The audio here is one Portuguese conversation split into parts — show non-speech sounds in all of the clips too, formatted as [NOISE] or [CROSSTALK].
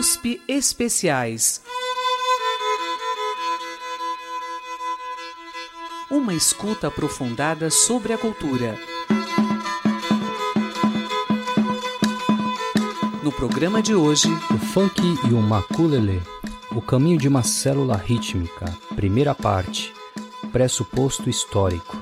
USP Especiais. Uma escuta aprofundada sobre a cultura. No programa de hoje, o funk e o maculele, o caminho de uma célula rítmica, primeira parte, pressuposto histórico.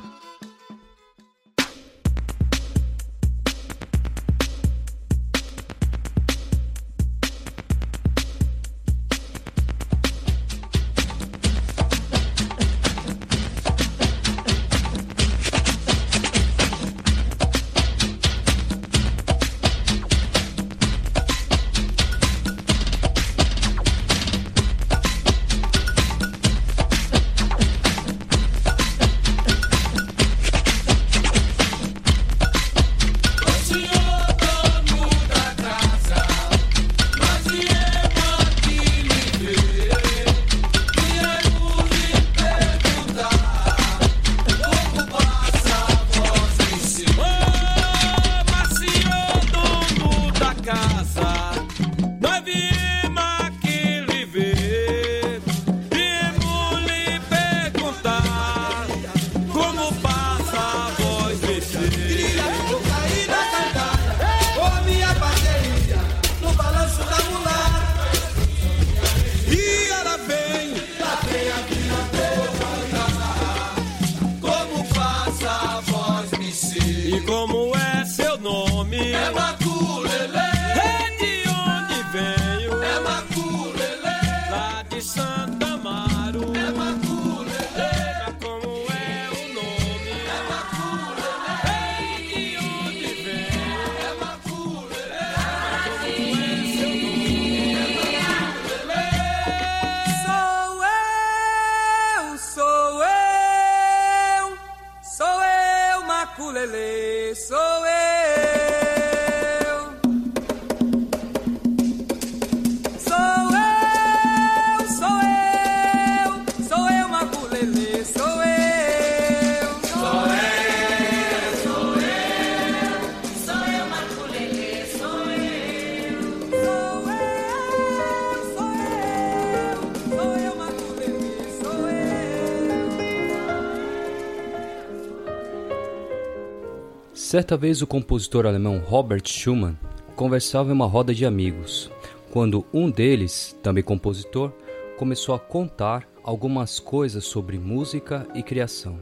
Certa vez o compositor alemão Robert Schumann conversava em uma roda de amigos, quando um deles, também compositor, começou a contar algumas coisas sobre música e criação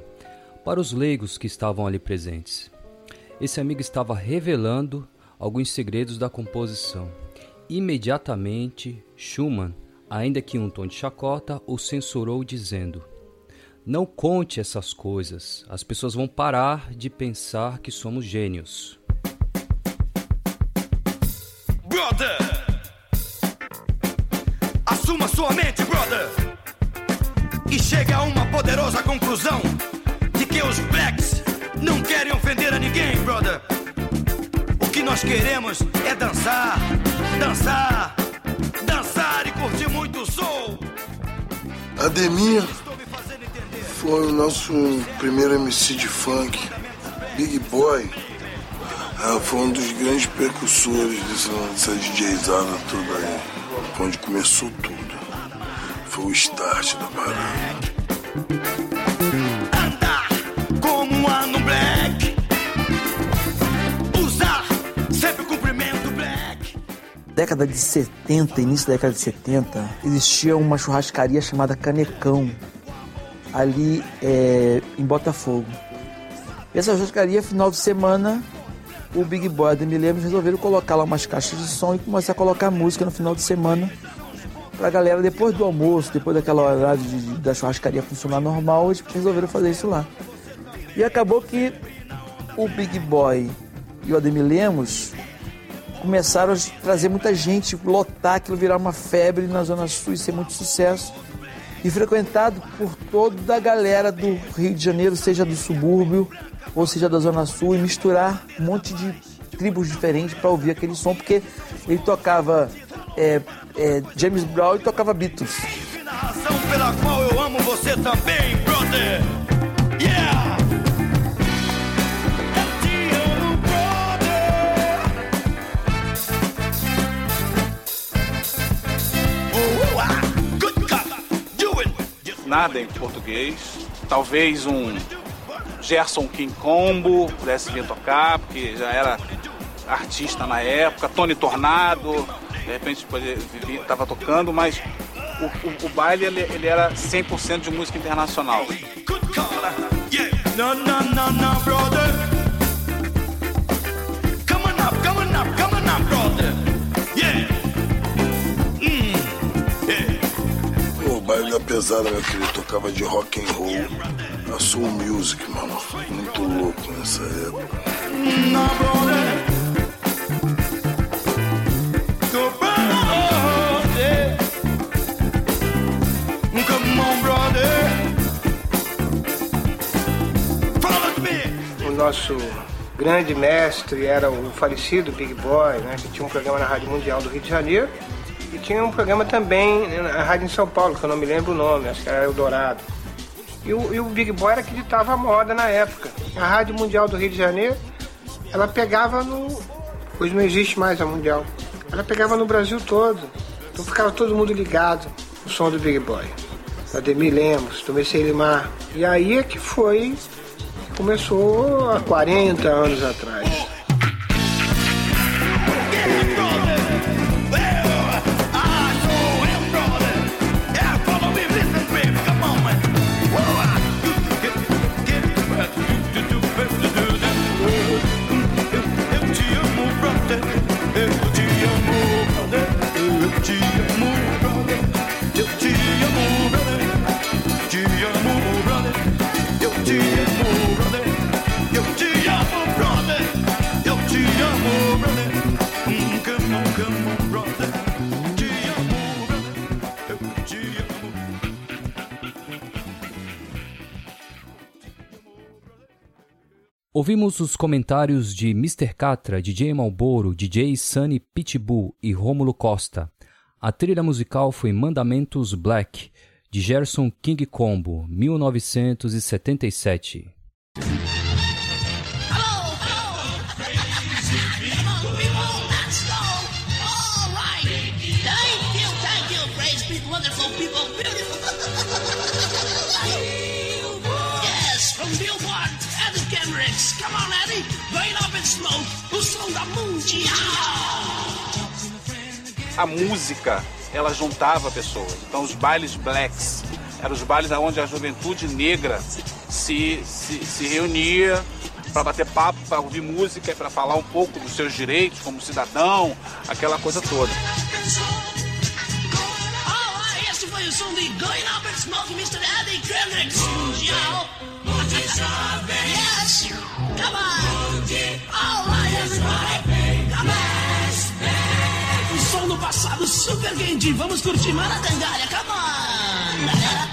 para os leigos que estavam ali presentes. Esse amigo estava revelando alguns segredos da composição. Imediatamente, Schumann, ainda que um tom de chacota, o censurou dizendo: não conte essas coisas. As pessoas vão parar de pensar que somos gênios. Brother! Assuma sua mente, brother! E chegue a uma poderosa conclusão de que os blacks não querem ofender a ninguém, brother. O que nós queremos é dançar, dançar, dançar e curtir muito o soul. Ademir foi o nosso primeiro MC de funk. Big Boy é, foi um dos grandes precursores dessa, dessa DJzada toda aí. Foi onde começou tudo. Foi o start da parada. Andar como ano black. Usar sempre o cumprimento black. Década de 70, início da década de 70, existia uma churrascaria chamada Canecão ali é, em Botafogo. Essa churrascaria, final de semana, o Big Boy e a Lemos resolveram colocar lá umas caixas de som e começar a colocar música no final de semana pra galera, depois do almoço, depois daquela hora de, de, da churrascaria funcionar normal, eles resolveram fazer isso lá. E acabou que o Big Boy e o Ademir Lemos começaram a trazer muita gente, lotar aquilo, virar uma febre na Zona Sul e ser muito sucesso e frequentado por toda a galera do Rio de Janeiro, seja do subúrbio ou seja da Zona Sul, e misturar um monte de tribos diferentes para ouvir aquele som, porque ele tocava é, é, James Brown e tocava Beatles. pela qual eu amo você também, brother. Nada em português. Talvez um Gerson King Combo pudesse vir tocar, porque já era artista na época. Tony Tornado, de repente estava tocando, mas o, o, o baile ele, ele era 100% de música internacional. No, no, no, no, brother. Pesada, meu querido, tocava de rock and roll, a soul music, mano. Muito louco nessa época. Brother. nosso grande mestre era o falecido Big Boy, né, que tinha um programa na Rádio Mundial do Rio de Janeiro tinha um programa também na Rádio em São Paulo, que eu não me lembro o nome, acho que era Eldorado. E o, e o Big Boy era que ditava a moda na época. A Rádio Mundial do Rio de Janeiro, ela pegava no. Hoje não existe mais a Mundial. Ela pegava no Brasil todo. Então ficava todo mundo ligado o som do Big Boy. Ademir Lemos, Tomecei Limar. E aí é que foi começou há 40 anos atrás. Ouvimos os comentários de Mr. Catra, DJ Malboro, DJ Sunny Pitbull e Rômulo Costa. A trilha musical foi Mandamentos Black, de Gerson King Combo, 1977. A música, ela juntava pessoas. Então os bailes blacks eram os bailes onde a juventude negra se, se, se reunia para bater papo, para ouvir música e para falar um pouco dos seus direitos como cidadão, aquela coisa toda. Come on. All right, everybody. Come on. Do passado super quente. Vamos curtir Maracangalha. Come on, galera.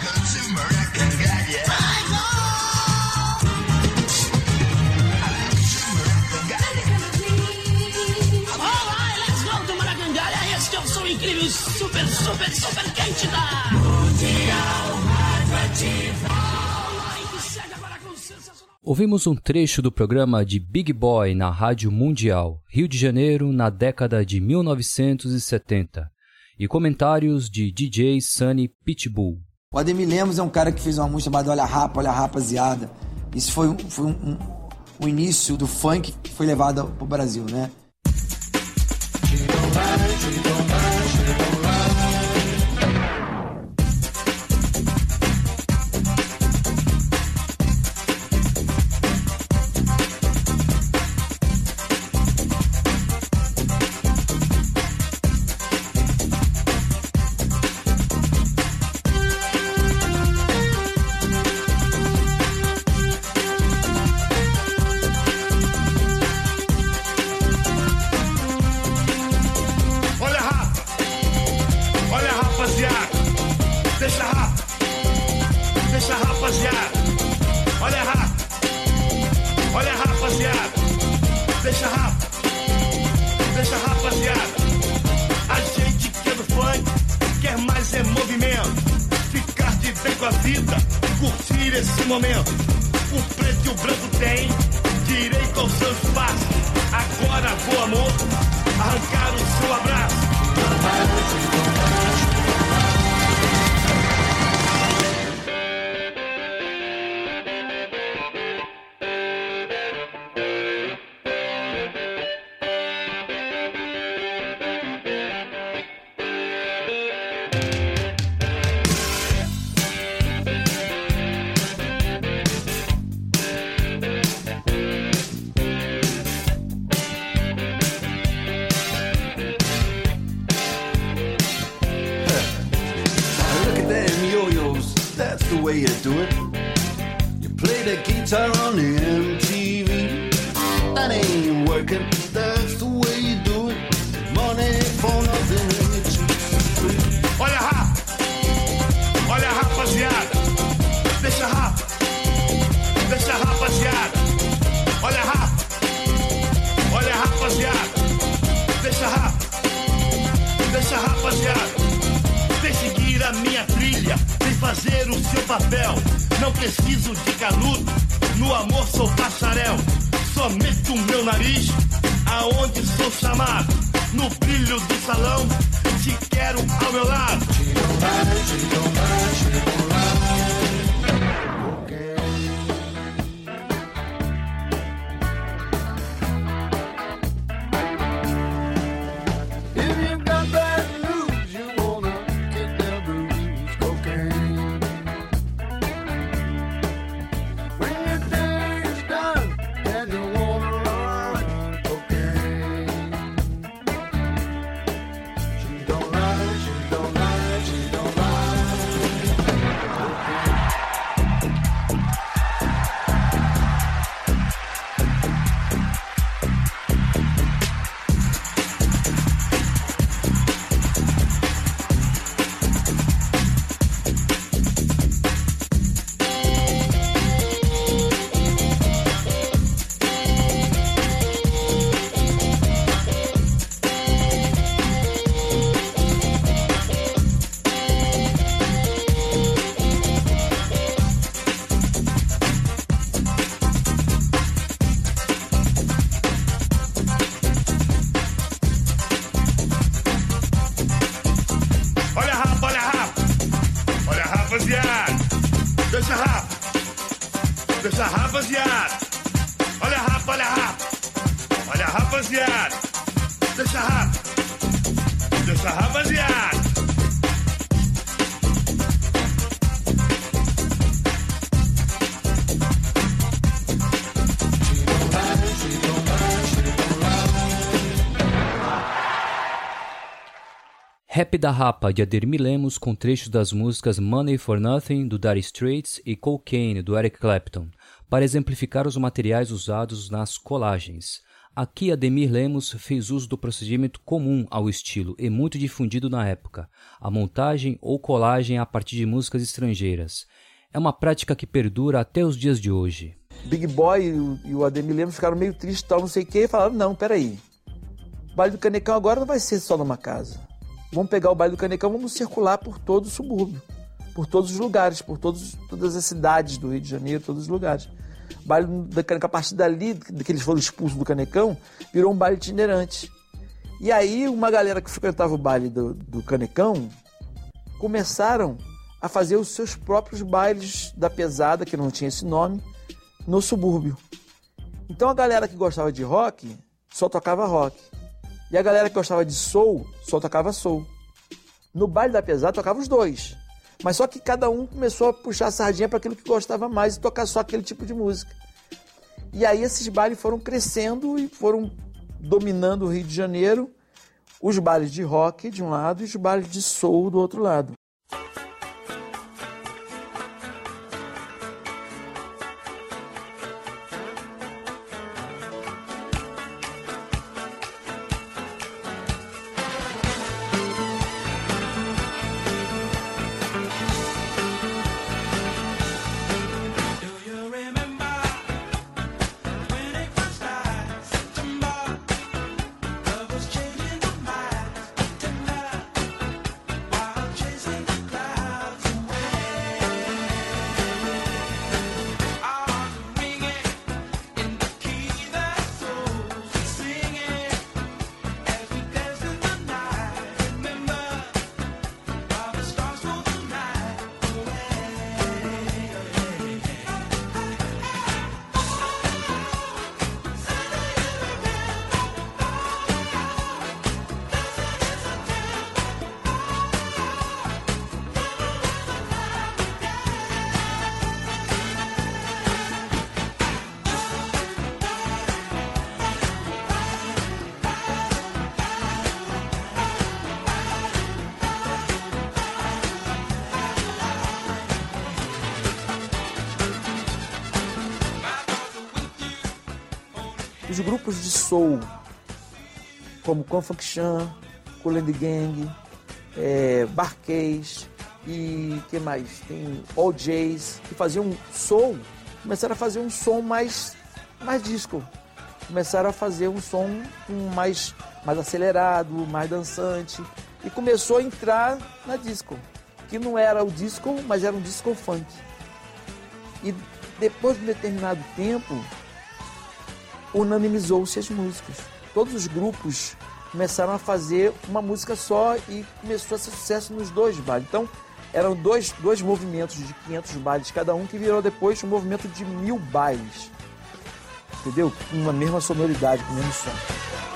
incrível, super, super, super quente da Mundial Ouvimos um trecho do programa de Big Boy na Rádio Mundial, Rio de Janeiro, na década de 1970, e comentários de DJ Sunny Pitbull. O Ademir Lemos é um cara que fez uma música chamada Olha Rapa, Olha Rapaziada. Isso foi, foi um, um, o início do funk que foi levado para o Brasil, né? Não preciso de canudo, no amor sou bacharel, só meto o meu nariz aonde sou chamado, no brilho do salão, te quero ao meu lado. Rap da Rapa, de Ademir Lemos, com trechos das músicas Money for Nothing, do Dire Straits, e Cocaine, do Eric Clapton, para exemplificar os materiais usados nas colagens. Aqui, Ademir Lemos fez uso do procedimento comum ao estilo e muito difundido na época, a montagem ou colagem a partir de músicas estrangeiras. É uma prática que perdura até os dias de hoje. Big Boy e o, Ademir Lemos ficaram meio tristes, tal, não sei o quê, e falaram, não, peraí. O baile do Canecão agora não vai ser só numa casa. Vamos pegar o baile do Canecão, vamos circular por todo o subúrbio, por todos os lugares, por todos, todas as cidades do Rio de Janeiro, todos os lugares. O baile do Canecão, a partir dali, que eles foram expulsos do Canecão, virou um baile itinerante. E aí uma galera que frequentava o baile do, do Canecão começaram a fazer os seus próprios bailes da pesada, que não tinha esse nome, no subúrbio. Então a galera que gostava de rock só tocava rock. E a galera que gostava de soul só tocava soul. No baile da pesada tocava os dois. Mas só que cada um começou a puxar a sardinha para aquilo que gostava mais e tocar só aquele tipo de música. E aí esses bailes foram crescendo e foram dominando o Rio de Janeiro. Os bailes de rock de um lado e os bailes de soul do outro lado. Grupos de soul, como Confunction, Cool and Gang, é, Barcase e que mais? Tem OJs, que faziam soul, começaram a fazer um som mais, mais disco. Começaram a fazer um som mais, mais acelerado, mais dançante. E começou a entrar na disco. Que não era o disco, mas era um disco funk. E depois de um determinado tempo, unanimizou-se as músicas. Todos os grupos começaram a fazer uma música só e começou a ser sucesso nos dois bailes. Então, eram dois, dois movimentos de 500 bailes cada um, que virou depois um movimento de mil bailes. Entendeu? Com uma mesma sonoridade, com o mesmo som.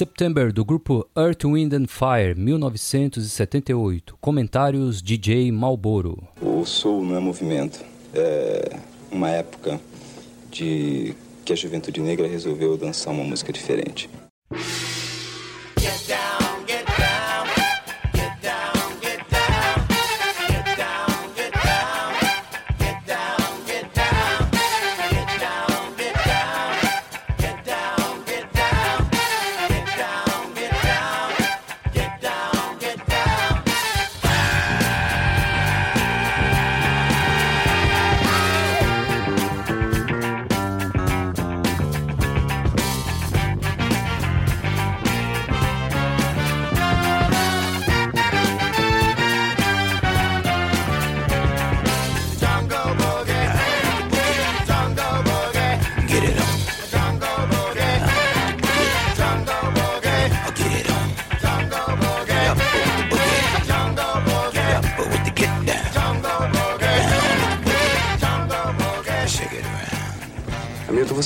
September, do grupo Earth, Wind and Fire, 1978. Comentários DJ Malboro. O Soul não é movimento. É uma época de que a juventude negra resolveu dançar uma música diferente.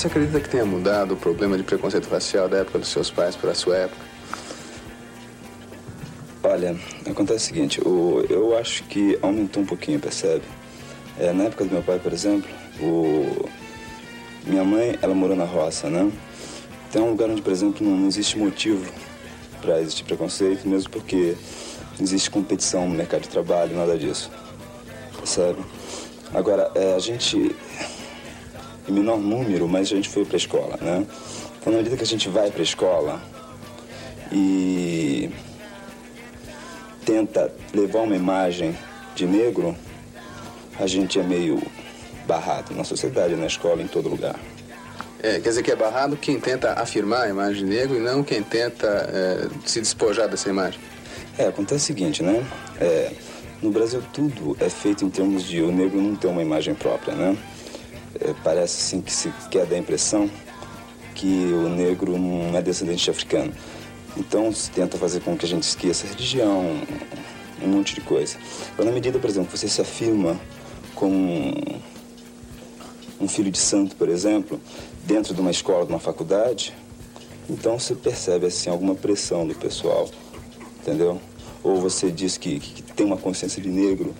Você acredita que tenha mudado o problema de preconceito racial da época dos seus pais para a sua época? Olha, acontece o seguinte, o, eu acho que aumentou um pouquinho, percebe? É, na época do meu pai, por exemplo, o, minha mãe, ela morou na roça, né? Tem um lugar onde, por exemplo, não, não existe motivo para existir preconceito, mesmo porque não existe competição no mercado de trabalho, nada disso, percebe? Agora, é, a gente em menor número, mas a gente foi para a escola, né? Então, na medida que a gente vai para a escola e tenta levar uma imagem de negro, a gente é meio barrado na sociedade, na escola, em todo lugar. É, quer dizer que é barrado quem tenta afirmar a imagem de negro e não quem tenta é, se despojar dessa imagem. É, acontece o seguinte, né? É, no Brasil tudo é feito em termos de o negro não ter uma imagem própria, né? É, parece assim que se quer dar a impressão que o negro não é descendente de africano. Então se tenta fazer com que a gente esqueça a religião, um monte de coisa. Mas na medida, por exemplo, que você se afirma como um filho de santo, por exemplo, dentro de uma escola, de uma faculdade, então você percebe assim alguma pressão do pessoal, entendeu? Ou você diz que, que tem uma consciência de negro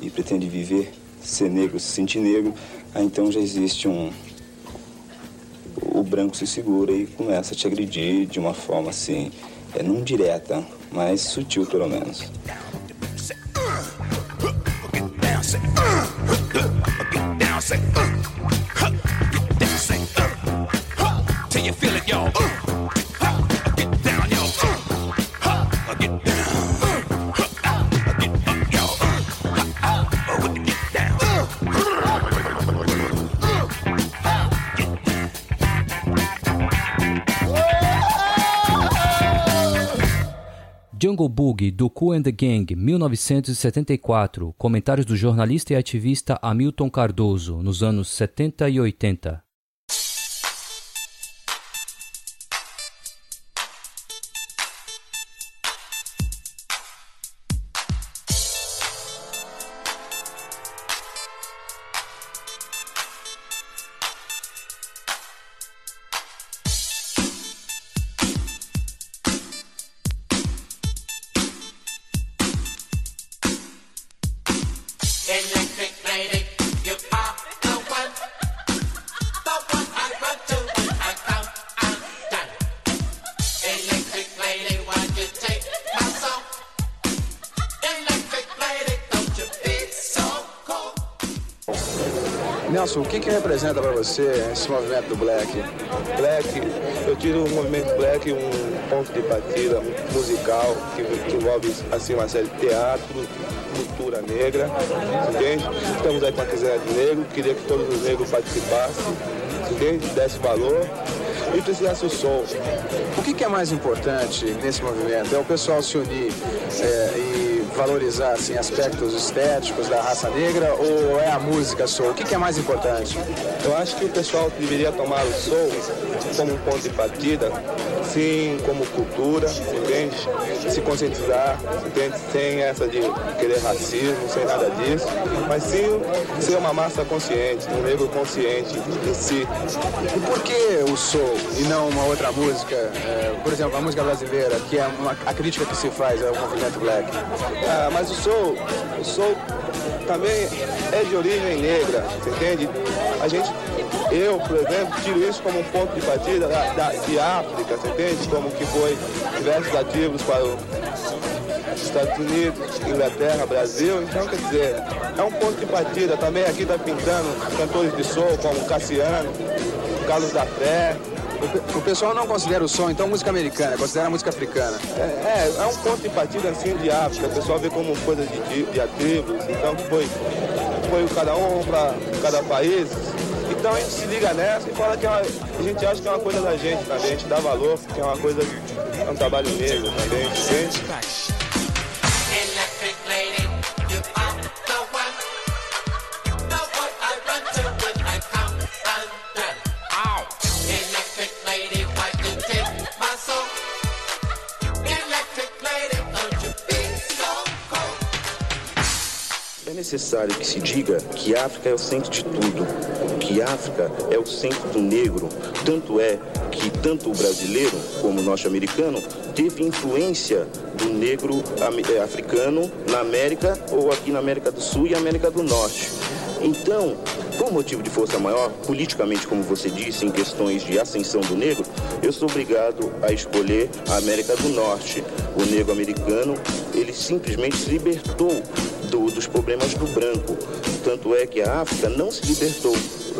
e pretende viver, ser negro, se sentir negro, Aí então já existe um. O branco se segura e começa a te agredir de uma forma assim, é, não direta, mas sutil pelo menos. say, uh, Jungle Boogie, do Cool and the Gang, 1974. Comentários do jornalista e ativista Hamilton Cardoso, nos anos 70 e 80. Você esse movimento do Black? Black, eu tiro o movimento black um ponto de partida musical que, que envolve assim uma série de teatro, cultura negra, entende? Estamos aí para quiser negro, queria que todos os negros participassem, entende? Desse valor e precisasse o que, que é mais importante nesse movimento? É o pessoal se unir é, e valorizar assim, aspectos estéticos da raça negra ou é a música só? O que, que é mais importante? Eu acho que o pessoal deveria tomar o soul como um ponto de partida, sim, como cultura, entende? Se conscientizar, entende? Sem essa de querer racismo, sem nada disso, mas sim ser uma massa consciente, um negro consciente de si. E por que o soul e não uma outra música? É, por exemplo, a música brasileira, que é uma, a crítica que se faz ao movimento black. Ah, mas o soul, o soul também é de origem negra, entende? A gente, eu, por exemplo, tiro isso como um ponto de partida da, da, de África, você entende? Como que foi diversos ativos para os Estados Unidos, Inglaterra, Brasil. Então, quer dizer, é um ponto de partida. Também aqui está pintando cantores de soul como Cassiano, Carlos da Fé, O, pessoal não considera o som, então, música americana, considera música africana. É, é, é um ponto de partida assim de África, o pessoal vê como coisa de, de, de então foi, foi cada um para cada país. Então a gente se liga nessa e fala que é uma, a gente acha que é uma coisa da gente também, a gente dá valor, porque é uma coisa, é um trabalho negro também, entende? Necessário que se diga que África é o centro de tudo, que África é o centro do negro. Tanto é que tanto o brasileiro como o norte-americano teve influência do negro eh, africano na América ou aqui na América do Sul e América do Norte. Então, por motivo de força maior, politicamente, como você disse, em questões de ascensão do negro, eu sou obrigado a escolher a América do Norte. O negro americano, ele simplesmente se libertou do- dos problemas do branco. Tanto é que a África não se libertou.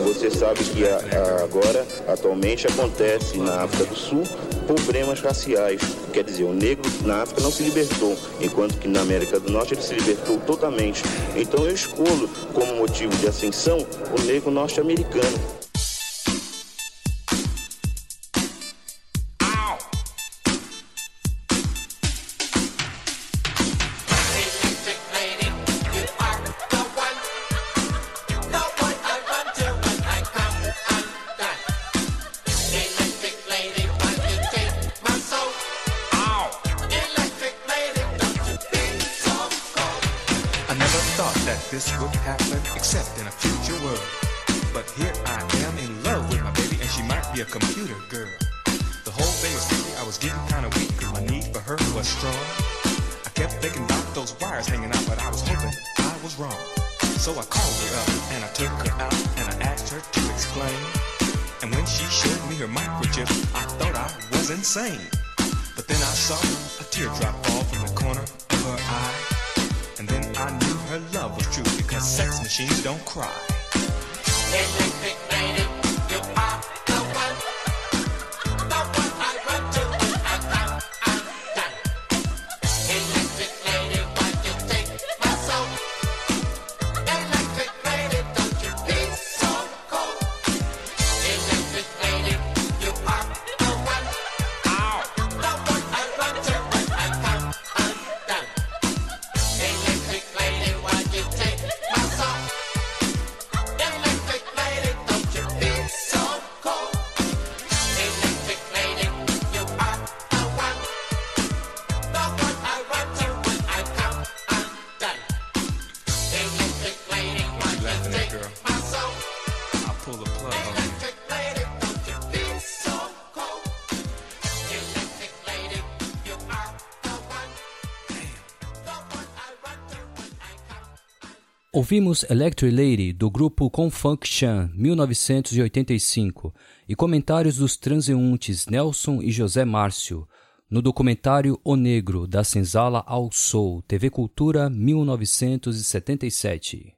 Você sabe que a- a- agora, atualmente, acontece na África do Sul problemas raciais. Quer dizer, o negro na África não se libertou, enquanto que na América do Norte ele se libertou totalmente. Então eu escolho como motivo de ascensão o negro norte-americano. Ouvimos Electric Lady do grupo Confunk Chan 1985 e comentários dos transeuntes Nelson e José Márcio no documentário O Negro da Senzala ao Soul, TV Cultura 1977.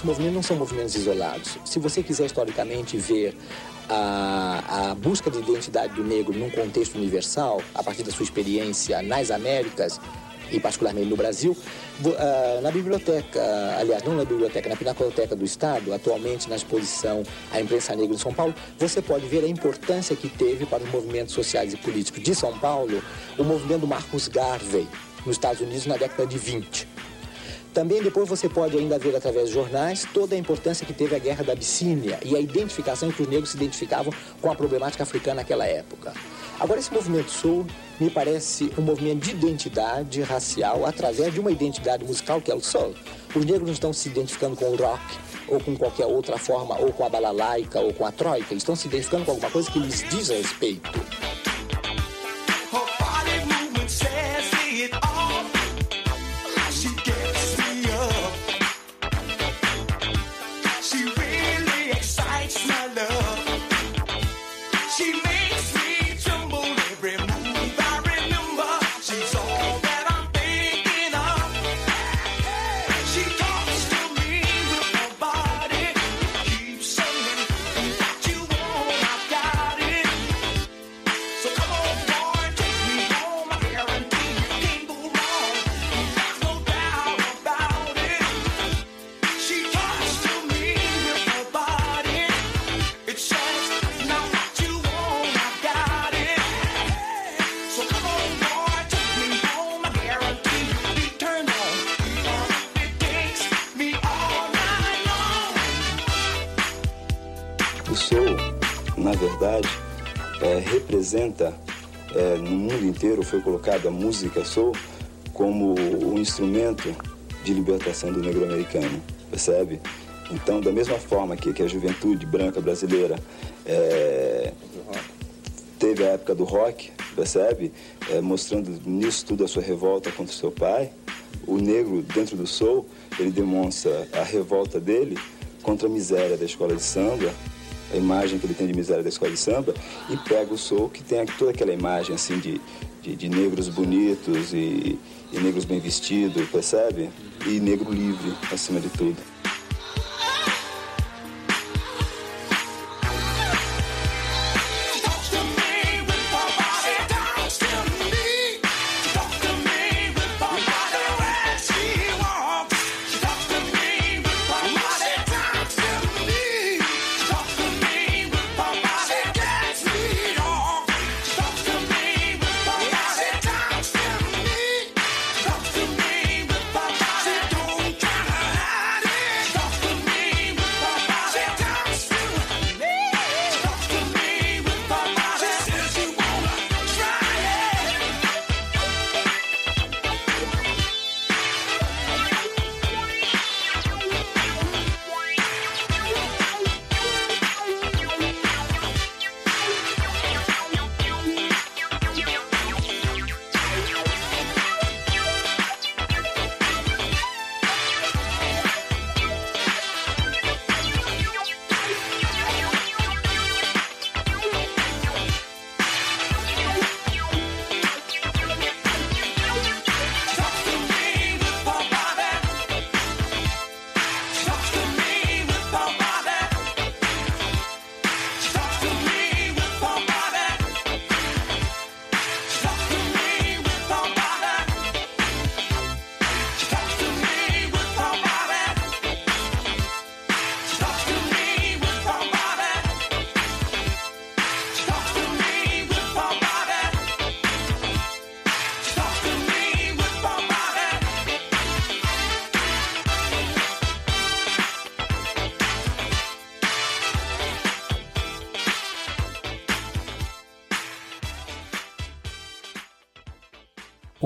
Esses movimentos não são movimentos isolados. Se você quiser historicamente ver a, a busca de identidade do negro num contexto universal, a partir da sua experiência nas Américas e particularmente no Brasil, ah, na biblioteca, aliás, não na biblioteca, na Pinacoteca do Estado, atualmente na exposição A Imprensa Negra em São Paulo, você pode ver a importância que teve para os movimentos sociais e políticos de São Paulo o movimento do Marcus Garvey, nos Estados Unidos, na década de 20. Também depois você pode ainda ver através de jornais toda a importância que teve a guerra da Abissínia e a identificação que os negros se identificavam com a problemática africana naquela época. Agora esse movimento soul me parece um movimento de identidade racial através de uma identidade musical que é o soul. Os negros não estão se identificando com o rock ou com qualquer outra forma, ou com a balalaica ou com a troika, estão se identificando com alguma coisa que lhes diz respeito. Representa, é, no mundo inteiro foi colocada a música soul como um instrumento de libertação do negro americano, percebe? Então, da mesma forma que, que a juventude branca brasileira é, teve a época do rock, percebe? É, mostrando nisso tudo a sua revolta contra o seu pai. O negro, dentro do soul, ele demonstra a revolta dele contra a miséria da escola de samba, a imagem que ele tem de miséria da escola de samba, e pega o soul, que tem toda aquela imagem assim de, de, de negros bonitos e, e negros bem vestidos, percebe? E negro livre, acima de tudo.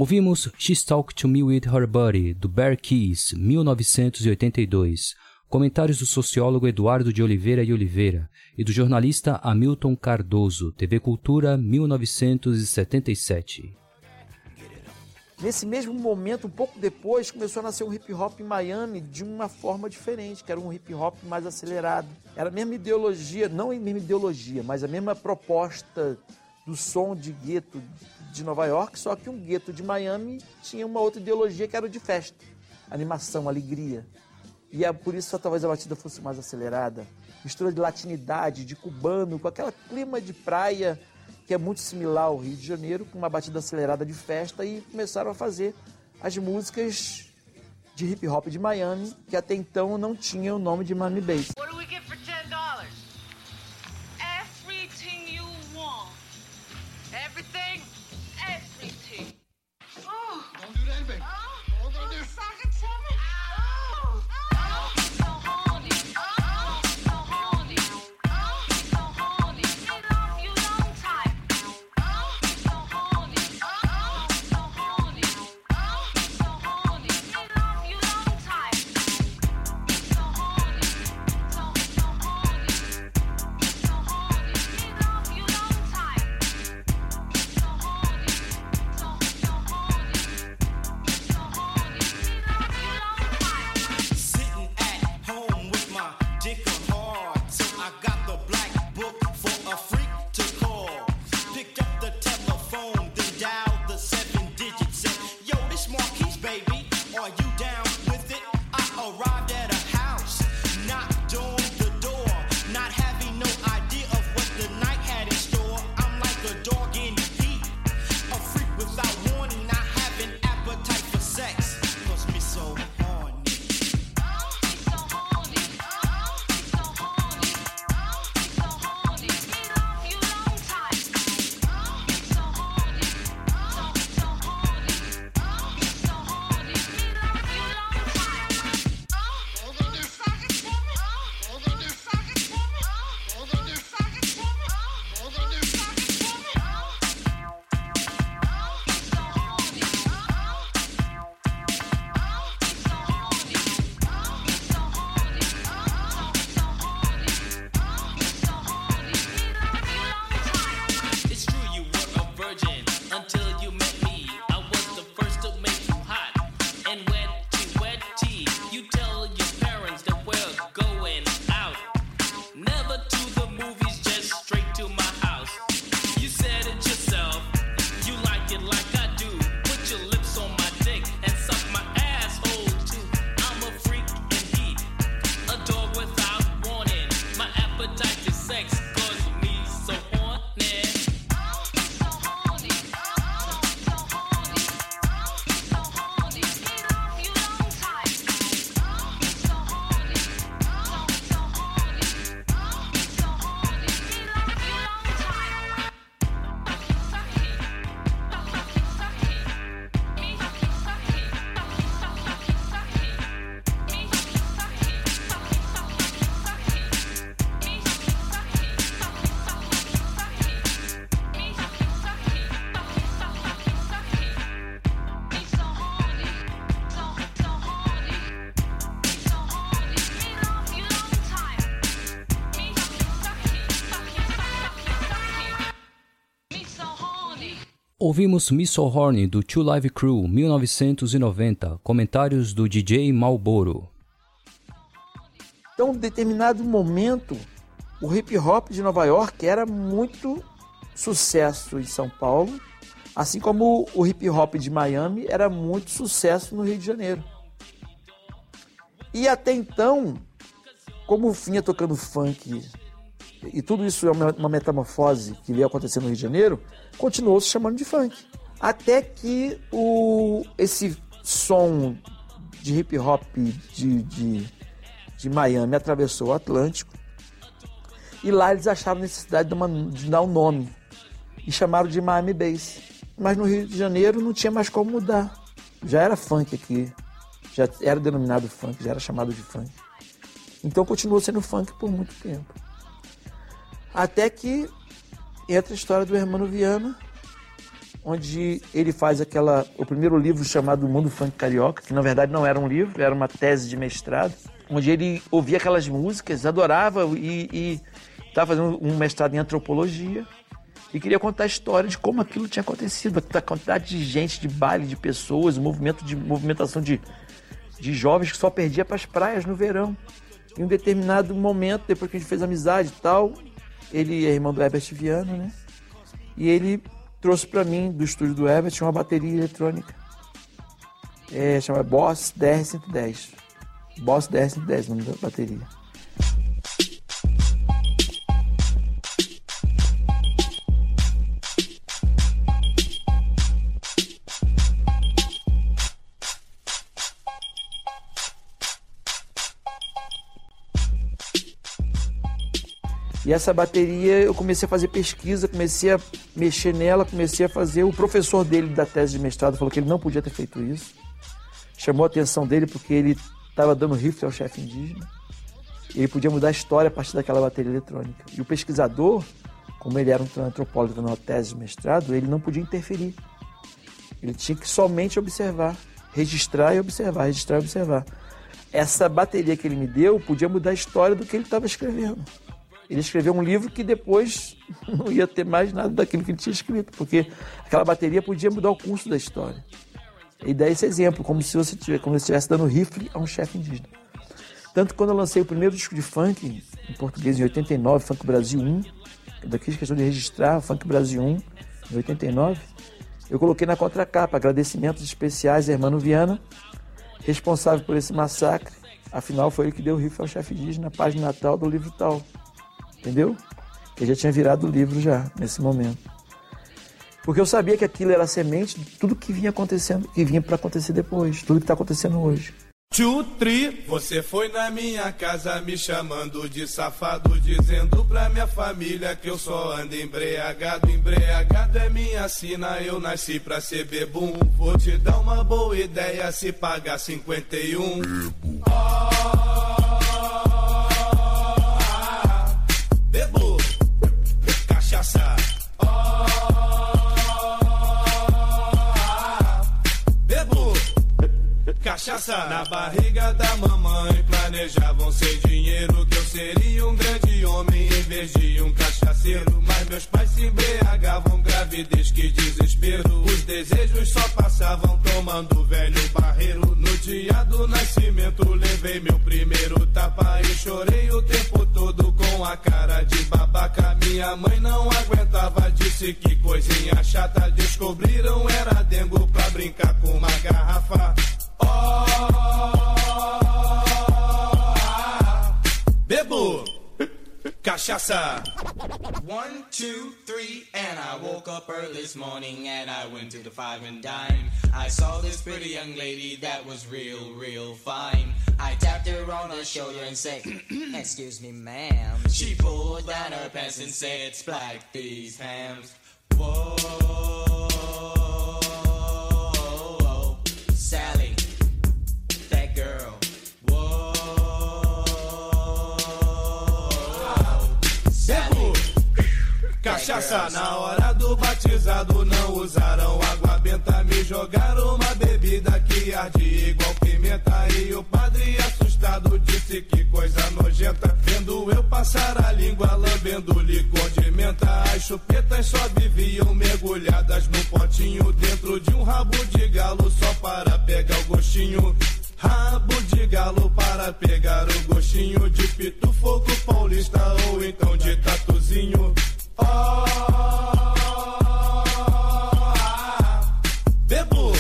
Ouvimos She's Talked to Me With Her Buddy, do Bear Keys, 1982. Comentários do sociólogo Eduardo de Oliveira e Oliveira e do jornalista Hamilton Cardoso, TV Cultura, 1977. Nesse mesmo momento, um pouco depois, começou a nascer um hip hop em Miami de uma forma diferente, que era um hip hop mais acelerado. Era a mesma ideologia, não a mesma ideologia, mas a mesma proposta do som de gueto de Nova York, só que um gueto de Miami tinha uma outra ideologia que era o de festa, animação, alegria. E é por isso talvez a batida fosse mais acelerada. Mistura de latinidade, de cubano, com aquele clima de praia que é muito similar ao Rio de Janeiro, com uma batida acelerada de festa e começaram a fazer as músicas de hip hop de Miami, que até então não tinham o nome de Miami Bass. Ouvimos Miss Horn do Two Live Crew 1990, comentários do DJ Malboro. Então, em determinado momento, o hip hop de Nova York era muito sucesso em São Paulo, assim como o hip hop de Miami era muito sucesso no Rio de Janeiro. E até então, como vinha tocando funk e tudo isso é uma, metamorfose que veio acontecendo no Rio de Janeiro, continuou se chamando de funk. Até que o, esse som de hip hop de, de, de Miami atravessou o Atlântico e lá eles acharam necessidade de, uma, de dar um nome e chamaram de Miami Bass. Mas no Rio de Janeiro não tinha mais como mudar. Já era funk aqui, já era denominado funk, já era chamado de funk. Então continuou sendo funk por muito tempo. Até que entra a história do Hermano Viana, onde ele faz aquela o primeiro livro chamado Mundo Funk Carioca, que na verdade não era um livro, era uma tese de mestrado, onde ele ouvia aquelas músicas, adorava e estava fazendo um mestrado em antropologia e queria contar a história de como aquilo tinha acontecido, a quantidade de gente, de baile, de pessoas, movimento de movimentação de, de jovens que só perdia para as praias no verão. Em um determinado momento, depois que a gente fez amizade e tal, ele é irmão do Herbert Viana, né? E ele trouxe para mim do estúdio do Herbert uma bateria eletrônica. É, chama Boss DR110. Boss DR110, o nome da bateria. E essa bateria eu comecei a fazer pesquisa, comecei a mexer nela, comecei a fazer. O professor dele da tese de mestrado falou que ele não podia ter feito isso. Chamou a atenção dele porque ele estava dando rifle ao chefe indígena. Ele podia mudar a história a partir daquela bateria eletrônica. E o pesquisador, como ele era um antropólogo na tese de mestrado, ele não podia interferir. Ele tinha que somente observar, registrar e observar, registrar e observar. Essa bateria que ele me deu podia mudar a história do que ele estava escrevendo ele escreveu um livro que depois [LAUGHS] não ia ter mais nada daquilo que ele tinha escrito, porque aquela bateria podia mudar o curso da história. E dá esse exemplo, como se você tivesse, como se estivesse dando rifle a um chefe indígena. Tanto que quando eu lancei o primeiro disco de funk, em português, em 89, Funk Brasil 1, eu fiz questão de registrar Funk Brasil 1, em 89, eu coloquei na contracapa agradecimentos especiais a Hermano Viana, responsável por esse massacre, afinal foi ele que deu o rifle ao chefe indígena, página natal do livro tal. Entendeu? Que já tinha virado livro já, nesse momento. Porque eu sabia que aquilo era a semente de tudo que vinha acontecendo, que vinha para acontecer depois, tudo que está acontecendo hoje. Chutri, você foi na minha casa me chamando de safado, dizendo pra minha família que eu só ando embriagado. Embriagado é minha sina, eu nasci pra ser bebum. Vou te dar uma boa ideia se pagar 51. Bebo, cachaça. Bebo, cachaça. Na barriga da mamãe planejavam ser dinheiro. Que eu seria um grande homem em vez de um cachaceiro. Mas meus pais se embriagavam, gravidez, que desespero. Os desejos só passavam tomando velho barreiro. No dia do nascimento, levei meu primeiro tapa e chorei o tempo todo com a cara de babaca. Minha mãe não aguentava, disse que coisinha chata. Descobriram era dengo pra brincar com uma garrafa. Cachaça. One, two, three, and I woke up early this morning and I went to the five and dime. I saw this pretty young lady that was real, real fine. I tapped her on her shoulder and said, [CLEARS THROAT] Excuse me, ma'am. She pulled down her pants and said, Splack these hams. Whoa, cachaça na hora do batizado. Não usaram água benta, me jogaram uma bebida que arde igual pimenta. E o padre assustado disse que coisa nojenta. Vendo eu passar a língua, lambendo licor de menta. As chupetas só viviam mergulhadas no potinho. Dentro de um rabo de galo só para pegar o gostinho. Rabo de galo para pegar o gostinho de pito fogo paulista ou então de tatuzinho. Oh, bebo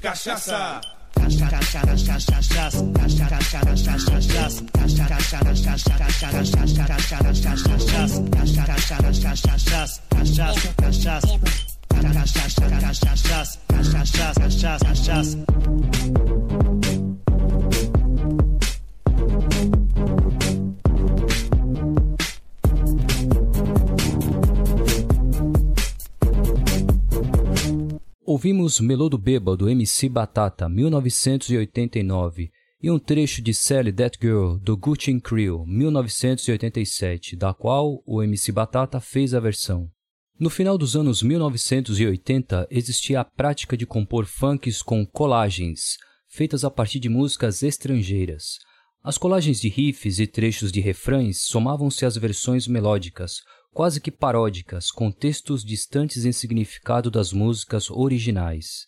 cachaça. Ouvimos Melô do Bêbado, MC Batata, 1989, e um trecho de Sally That Girl, do Gucci Crew, 1987, da qual o MC Batata fez a versão. No final dos anos 1980, existia a prática de compor funks com colagens, feitas a partir de músicas estrangeiras. As colagens de riffs e trechos de refrães somavam-se às versões melódicas, quase que paródicas, com textos distantes em significado das músicas originais.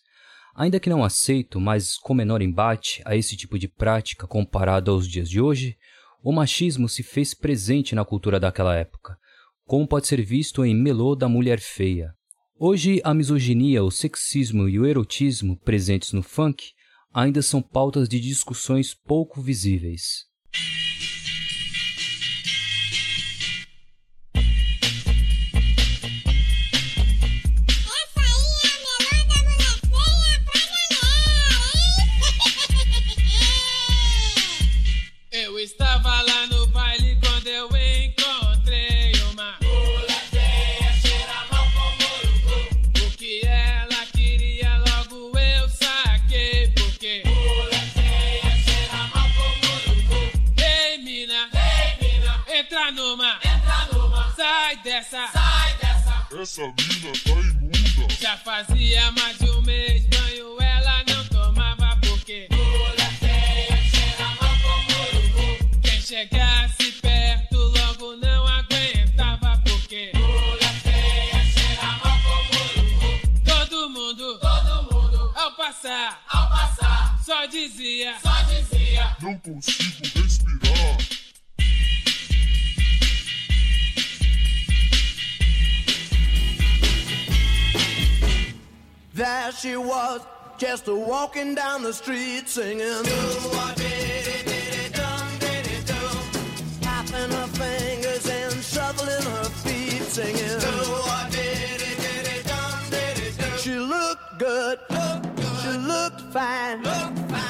Ainda que não aceito, mas com menor embate a esse tipo de prática comparado aos dias de hoje, o machismo se fez presente na cultura daquela época, como pode ser visto em Melô da Mulher Feia. Hoje, a misoginia, o sexismo e o erotismo presentes no funk ainda são pautas de discussões pouco visíveis. Essa mina tá imunda. Já fazia mais de um mês banho ela não tomava porque mulher feia, cheira mal como Quem chegasse perto logo não aguentava porque mulher feia, cheira mal como Todo mundo, todo mundo, ao passar, ao passar, só dizia, só dizia, Não consigo There she was, just a walking down the street singing. Tapping her fingers and shuffling her feet singing. She looked good, she looked fine,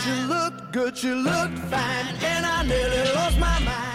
she looked good, she looked fine, and I nearly lost my mind.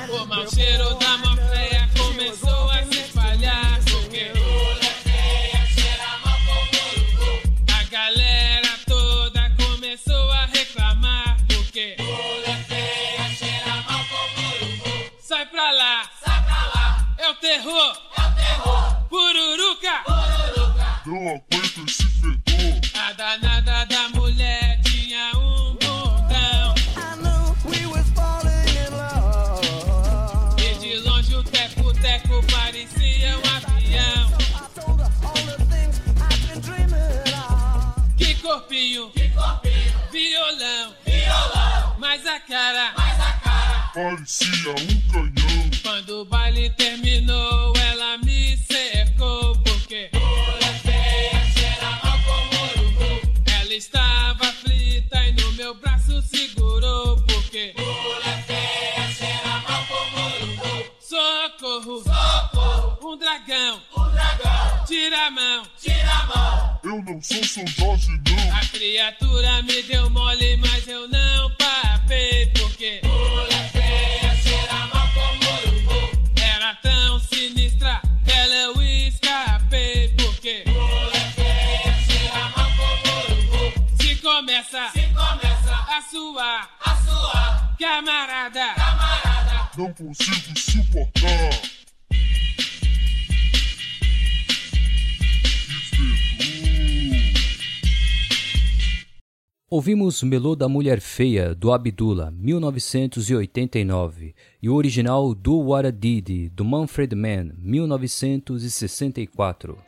Ouvimos Melô da Mulher Feia, do Abdullah, 1989, e o original Do What I Did, do Manfred Mann, 1964.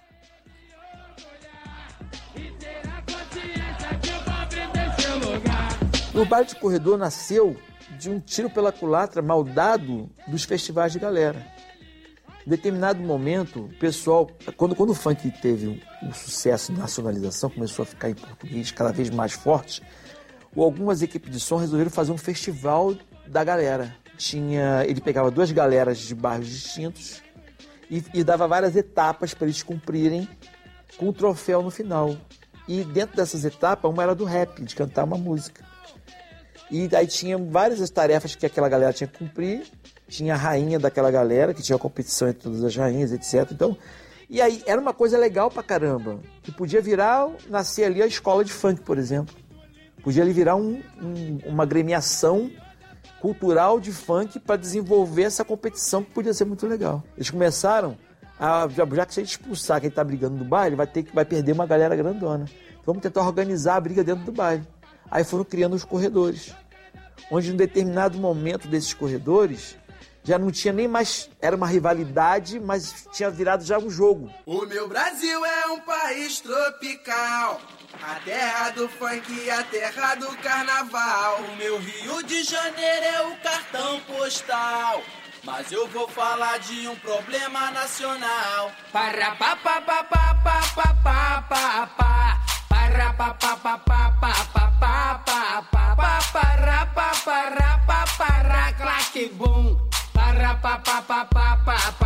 O baile de corredor nasceu de um tiro pela culatra mal dado dos festivais de galera. Em determinado momento, o pessoal, quando, quando o funk teve um, um sucesso de nacionalização, começou a ficar em português cada vez mais forte, algumas equipes de som resolveram fazer um festival da galera. Tinha, ele pegava duas galeras de bairros distintos e, e dava várias etapas para eles cumprirem com o troféu no final. E dentro dessas etapas, uma era do rap, de cantar uma música. E aí tinha várias tarefas que aquela galera tinha que cumprir. Tinha a rainha daquela galera, que tinha competição entre todas as rainhas, etc. Então, e aí era uma coisa legal pra caramba. Que podia virar, nascer ali a escola de funk, por exemplo. Podia ali virar um, um, uma gremiação cultural de funk para desenvolver essa competição que podia ser muito legal. Eles começaram a, já, que se a gente expulsar quem tá brigando no baile, vai ter que vai perder uma galera grandona. Vamos tentar organizar a briga dentro do baile. Aí foram criando os corredores, onde em determinado momento desses corredores já não tinha nem mais era uma rivalidade, mas tinha virado já um jogo. O meu Brasil é um país tropical. A terra do funk e a terra do carnaval. O meu Rio de Janeiro é o cartão postal. Mas eu vou falar de um problema nacional. Para pa pa pa pa pa pa pa pa pa. Pa pa pa pa pa pa pa pa pa pa pa para pa para claque bum. Pa pa pa pa pa pa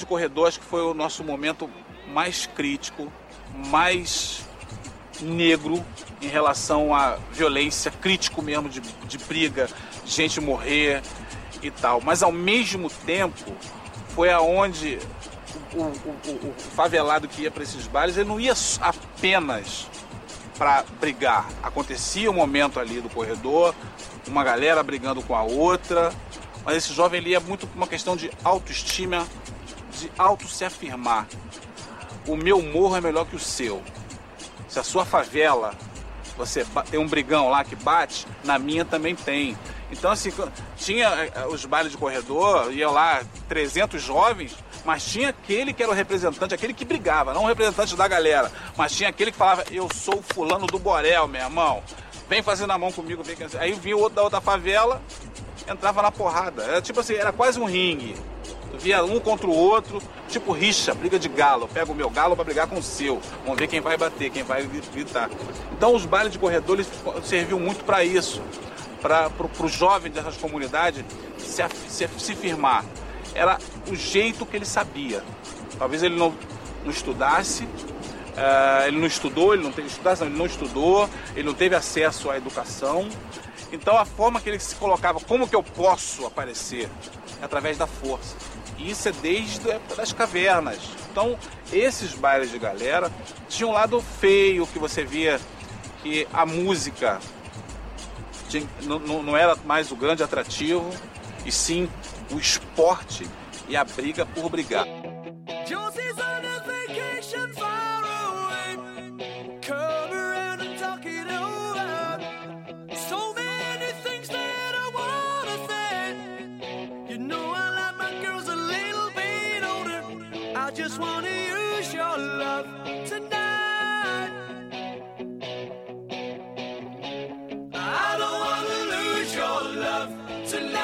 de corredor acho que foi o nosso momento mais crítico, mais negro em relação à violência, crítico mesmo de, de briga, gente morrer e tal. Mas ao mesmo tempo foi aonde o, o- o- o favelado que ia para esses bailes, ele não ia apenas para brigar. Acontecia um momento ali do corredor, uma galera brigando com a outra, mas esse jovem ele ia muito uma questão de autoestima, de auto se afirmar. O meu morro é melhor que o seu. Se a sua favela você tem um brigão lá que bate, na minha também tem. Então, assim, tinha eh, os bailes de corredor, ia lá 300 jovens, mas tinha aquele que era o representante, aquele que brigava, não o representante da galera, mas tinha aquele que falava: Eu sou fulano do Borel, meu irmão, vem fazendo a mão comigo. Vem. que-" Aí vinha o outro da outra favela, entrava na porrada. Era tipo assim, era quase um ringue. Via um contra o outro, tipo rixa, briga de galo. Pega o meu galo pra brigar com o seu. Vamos ver quem vai bater, quem vai gritar. Então os bailes de corredor eles serviam muito para isso, para o jovem dessas comunidades se, se, se firmar. Era o jeito que ele sabia. Talvez ele não, não estudasse, eh, ele não estudou, ele não teve estudação, ele não estudou, ele não teve acesso à educação. Então a forma que ele se colocava, como que eu posso aparecer? É através da força. Isso é desde a época das cavernas. Então, esses bailes de galera tinham um lado feio que você via que a música tinha- não, era mais o grande atrativo, e sim o esporte e a briga por brigar. I just wanna use your love tonight. I don't wanna lose your love tonight.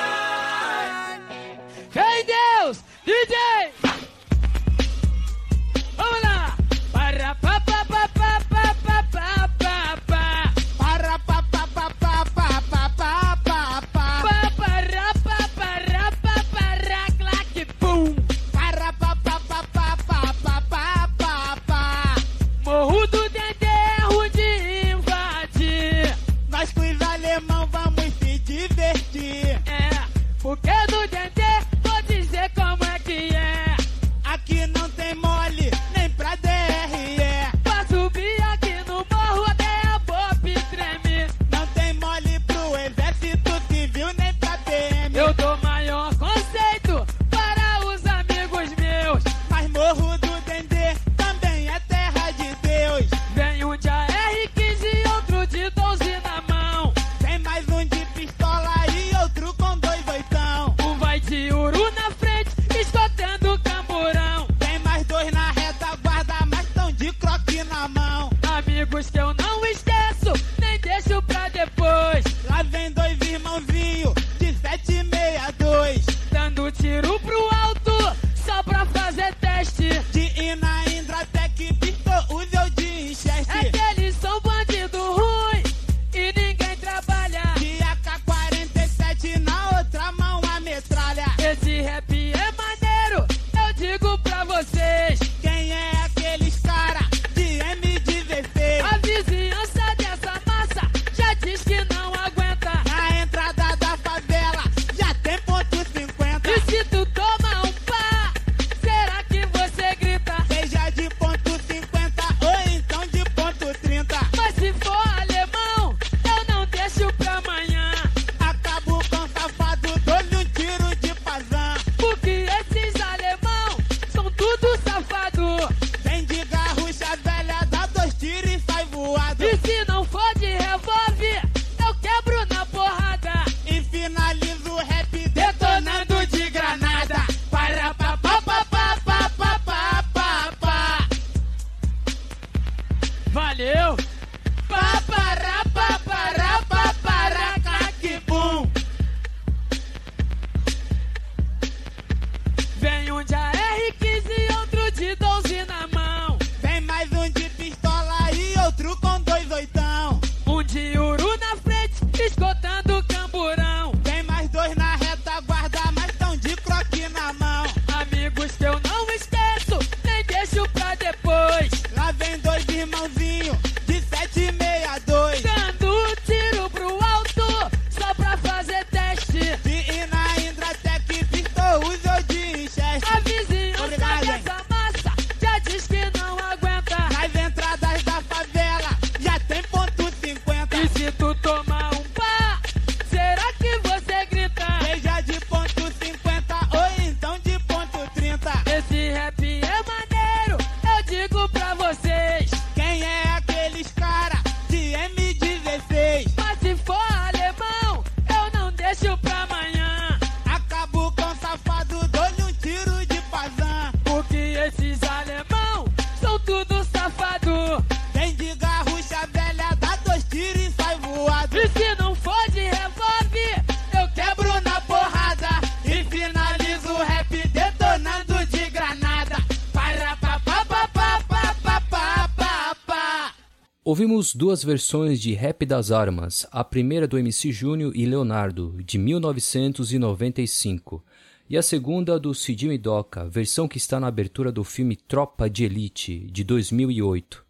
Ouvimos duas versões de Rap das Armas, a primeira do MC Júnior e Leonardo, de 1995, e a segunda do e Doca, versão que está na abertura do filme Tropa de Elite, de 2008.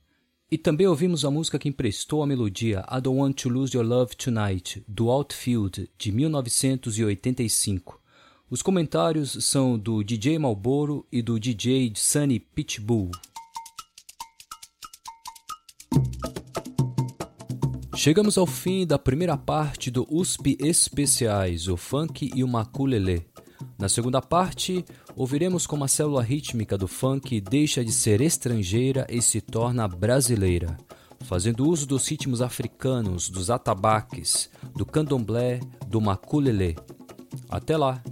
E também ouvimos a música que emprestou a melodia I Don't Want to Lose Your Love Tonight, do Outfield, de 1985. Os comentários são do DJ Malboro e do DJ Sunny Pitbull. Chegamos ao fim da primeira parte do USP Especiais, o funk e o maculelê. Na segunda parte, ouviremos como a célula rítmica do funk deixa de ser estrangeira e se torna brasileira, fazendo uso dos ritmos africanos, dos atabaques, do candomblé, do maculelê. Até lá!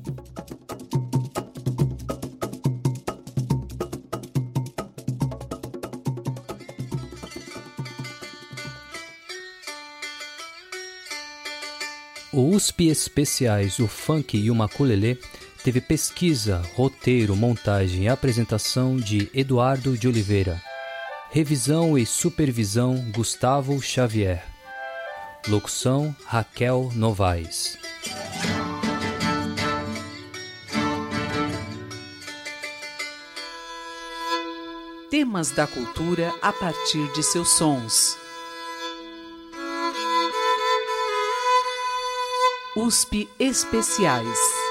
O USP Especiais, o Funk e o Maculelê teve pesquisa, roteiro, montagem e apresentação de Eduardo de Oliveira. Revisão e supervisão Gustavo Xavier. Locução Raquel Novaes. Temas da cultura a partir de seus sons. USP Especiais.